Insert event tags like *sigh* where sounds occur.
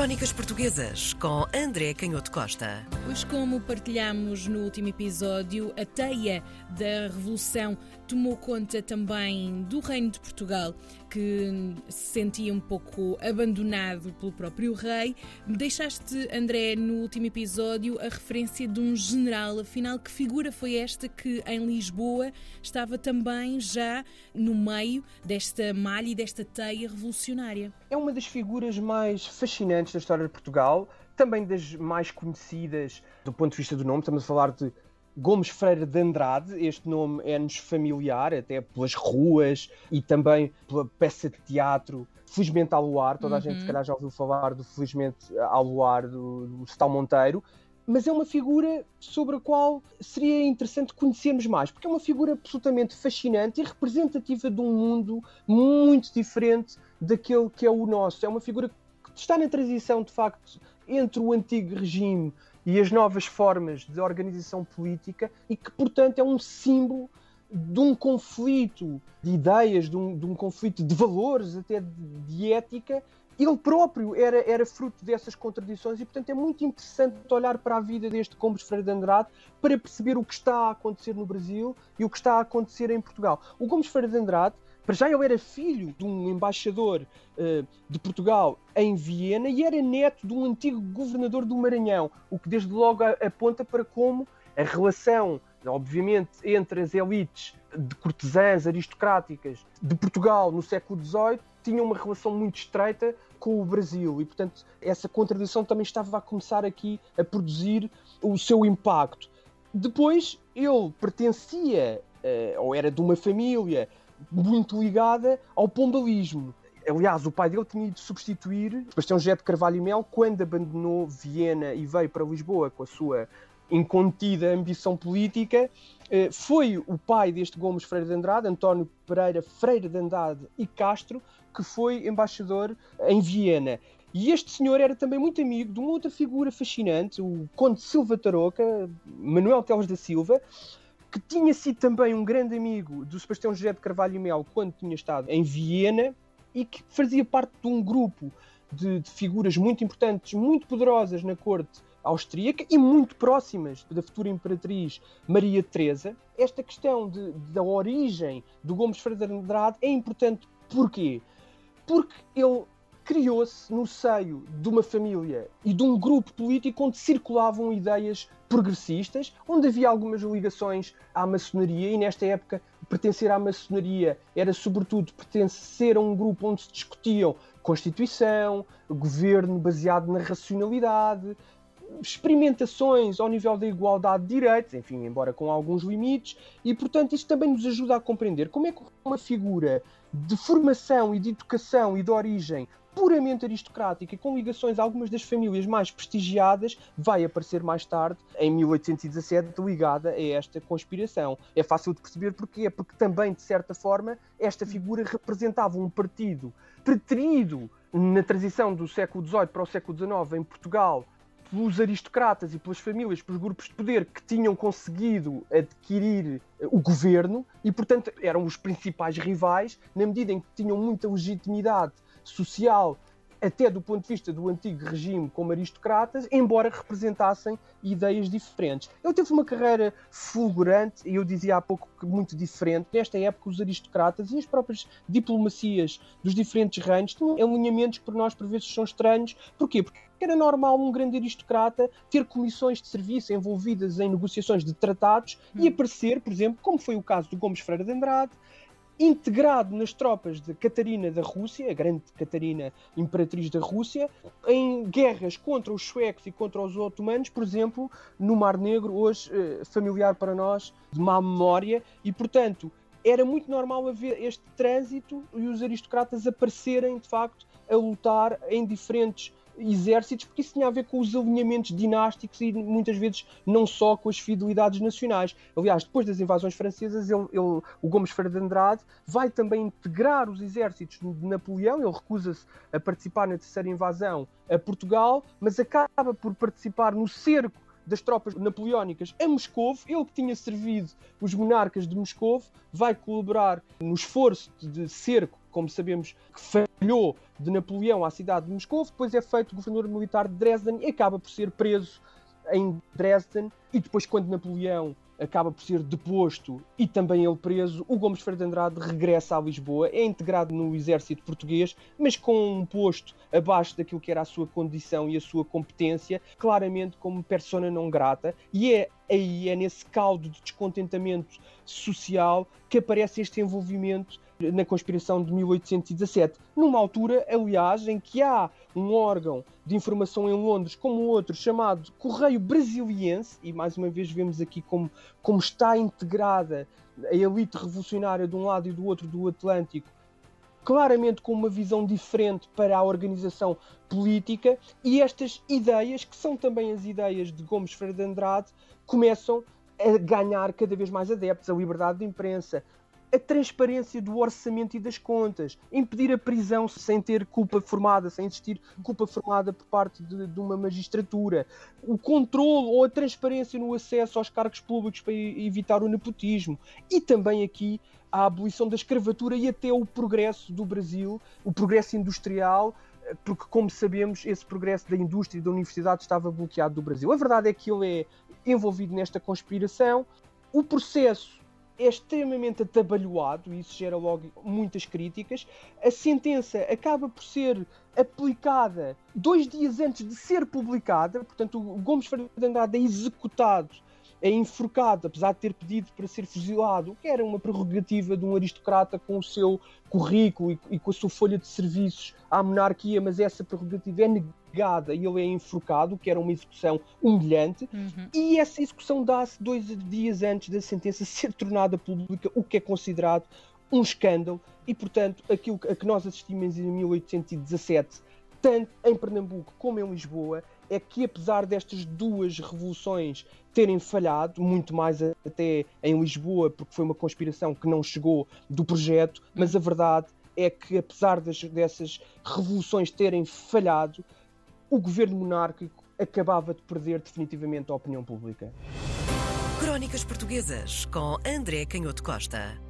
Crónicas Portuguesas com André Canhoto Costa. Pois, como partilhamos no último episódio, a teia da Revolução tomou conta também do Reino de Portugal, que se sentia um pouco abandonado pelo próprio rei. Deixaste, André, no último episódio, a referência de um general. Afinal, que figura foi esta que em Lisboa estava também já no meio desta malha e desta teia revolucionária? É uma das figuras mais fascinantes da história de Portugal, também das mais conhecidas do ponto de vista do nome. Estamos a falar de Gomes Freire de Andrade, este nome é-nos familiar, até pelas ruas e também pela peça de teatro Felizmente ao Luar. Toda a gente, se uhum. calhar, já ouviu falar do Felizmente ao Luar do, do Stal Monteiro. Mas é uma figura sobre a qual seria interessante conhecermos mais, porque é uma figura absolutamente fascinante e representativa de um mundo muito diferente daquele que é o nosso. É uma figura que está na transição, de facto, entre o antigo regime e as novas formas de organização política e que, portanto, é um símbolo de um conflito de ideias, de um, de um conflito de valores, até de, de, ética. Ele próprio era, era fruto dessas contradições e, portanto, é muito interessante olhar para a vida deste Gomes Freire de Andrade para perceber o que está a acontecer no Brasil e o que está a acontecer em Portugal. O Gomes Freire de Andrade para já ele era filho de um embaixador uh, de Portugal em Viena e era neto de um antigo governador do Maranhão, o que desde logo aponta para como a relação, obviamente, entre as elites de cortesãs aristocráticas de Portugal no século XVIII tinha uma relação muito estreita com o Brasil e, portanto, essa contradição também estava a começar aqui a produzir o seu impacto. Depois, ele pertencia, uh, ou era de uma família muito ligada ao pombalismo. Aliás, o pai dele tinha ido substituir Sebastião José de Carvalho e Mel quando abandonou Viena e veio para Lisboa com a sua incontida ambição política. Eh, foi o pai deste Gomes Freire de Andrade, António Pereira Freire de Andrade e Castro, que foi embaixador em Viena. E este senhor era também muito amigo de uma outra figura fascinante, o Conde Silva Tarouca, Manuel Teles da Silva, que tinha sido também um grande amigo do Sebastião José de Carvalho e Mel quando tinha estado em Viena e que fazia parte de um grupo de, de figuras muito importantes, muito poderosas na corte austríaca e muito próximas da futura imperatriz Maria Teresa. Esta questão de, da origem do Gomes Freire de Andrade é importante porquê? Porque ele criou-se no seio de uma família e de um grupo político onde circulavam ideias progressistas, onde havia algumas ligações à maçonaria, e nesta época pertencer à maçonaria era sobretudo pertencer a um grupo onde se discutiam Constituição, governo baseado na racionalidade, experimentações ao nível da igualdade de direitos, enfim, embora com alguns limites, e portanto isto também nos ajuda a compreender como é que uma figura de formação e de educação e de origem puramente aristocrática com ligações a algumas das famílias mais prestigiadas, vai aparecer mais tarde, em 1817, ligada a esta conspiração. É fácil de perceber porquê, porque também, de certa forma, esta figura representava um partido preterido na transição do século XVIII para o século XIX em Portugal, pelos aristocratas e pelas famílias, pelos grupos de poder que tinham conseguido adquirir eh, o governo e, portanto, eram os principais rivais, na medida em que tinham muita legitimidade social até do ponto de vista do antigo regime como aristocratas, embora representassem ideias diferentes. Ele teve uma carreira fulgurante, e eu dizia há pouco que muito diferente. Nesta época, os aristocratas e as próprias diplomacias dos diferentes reinos tinham alinhamentos que por nós, por vezes, são estranhos. Porquê? Porque era normal um grande aristocrata ter comissões de serviço envolvidas em negociações de tratados hum. e aparecer, por exemplo, como foi o caso do Gomes Freire de Andrade, integrado nas tropas de Catarina da Rússia, a grande Catarina imperatriz da Rússia, em guerras contra os suecos e contra os otomanos, por exemplo, no Mar Negro, hoje eh, familiar para nós, de má memória, e portanto era muito normal haver este trânsito e os aristocratas aparecerem de facto a lutar em diferentes exércitos, porque isso tinha a ver com os alinhamentos dinásticos e muitas vezes não só com as fidelidades nacionais. Aliás, depois das invasões francesas, ele, ele, o Gomes Ferreira de Andrade vai também integrar os exércitos de Napoleão, ele recusa-se a participar na terceira invasão a Portugal, mas acaba por participar no cerco das tropas napoleónicas a Moscou, ele que tinha servido os monarcas de Moscou, vai colaborar no esforço de cerco, como sabemos, que falhou de Napoleão à cidade de Moscou, depois é feito governador militar de Dresden e acaba por ser preso em Dresden. E depois, quando Napoleão acaba por ser deposto e também ele preso, o Gomes Ferreira de Andrade regressa a Lisboa, é integrado no exército português, mas com um posto abaixo daquilo que era a sua condição e a sua competência, claramente como persona não grata, e é aí, é nesse caldo de descontentamento social que aparece este envolvimento na conspiração de 1817, numa altura, aliás, em que há um órgão de informação em Londres como outro chamado Correio Brasiliense, e mais uma vez vemos aqui como, como está integrada a elite revolucionária de um lado e do outro do Atlântico, claramente com uma visão diferente para a organização política, e estas ideias, que são também as ideias de Gomes Freire de Andrade, começam a ganhar cada vez mais adeptos, a liberdade de imprensa, a transparência do orçamento e das contas, impedir a prisão sem ter culpa formada, sem existir culpa formada por parte de, de uma magistratura, o controle ou a transparência no acesso aos cargos públicos para evitar o nepotismo e também aqui a abolição da escravatura e até o progresso do Brasil, o progresso industrial, porque, como sabemos, esse progresso da indústria e da universidade estava bloqueado do Brasil. A verdade é que ele é envolvido nesta conspiração. O processo é extremamente atabalhoado e isso gera logo muitas críticas. A sentença acaba por ser aplicada dois dias antes de ser publicada, portanto, o Gomes Andrade é executado é enforcado, apesar de ter pedido para ser fuzilado, que era uma prerrogativa de um aristocrata com o seu currículo e, e, com a sua folha de serviços à monarquia, mas essa prerrogativa é negada e ele é enforcado, que era uma execução humilhante, uhum. e essa execução dá-se dois dias antes da sentença *laughs* ser tornada pública, o que é considerado um escândalo, e portanto aquilo a que nós assistimos em 1817, tanto em Pernambuco como em Lisboa, é que apesar destas duas revoluções terem falhado, muito mais até em Lisboa, porque foi uma conspiração que não chegou do projeto, mas a verdade é que apesar das, dessas revoluções terem falhado, o governo monárquico acabava de perder definitivamente a opinião pública. Crónicas Portuguesas com André Canhoto Costa.